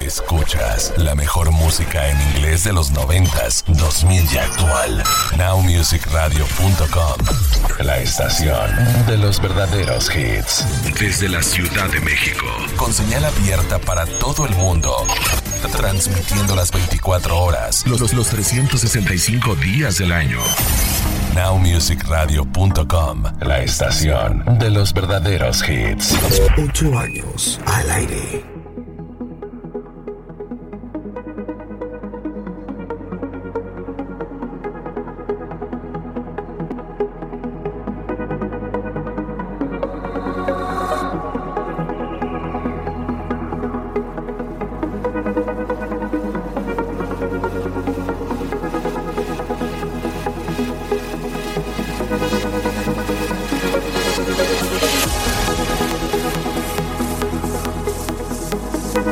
Escuchas la mejor música en inglés de los 90s, 2000 y actual. Nowmusicradio.com. La estación de los verdaderos hits. Desde la Ciudad de México. Con señal abierta para todo el mundo. Transmitiendo las 24 horas. Los, los 365 días del año. Nowmusicradio.com. La estación de los verdaderos hits. Ocho años al aire.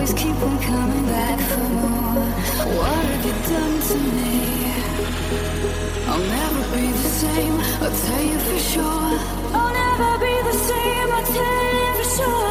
always keep on coming back for more. What have you done to me? I'll never be the same, I'll tell you for sure. I'll never be the same, I'll tell you for sure.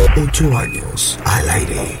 Ocho años al aire.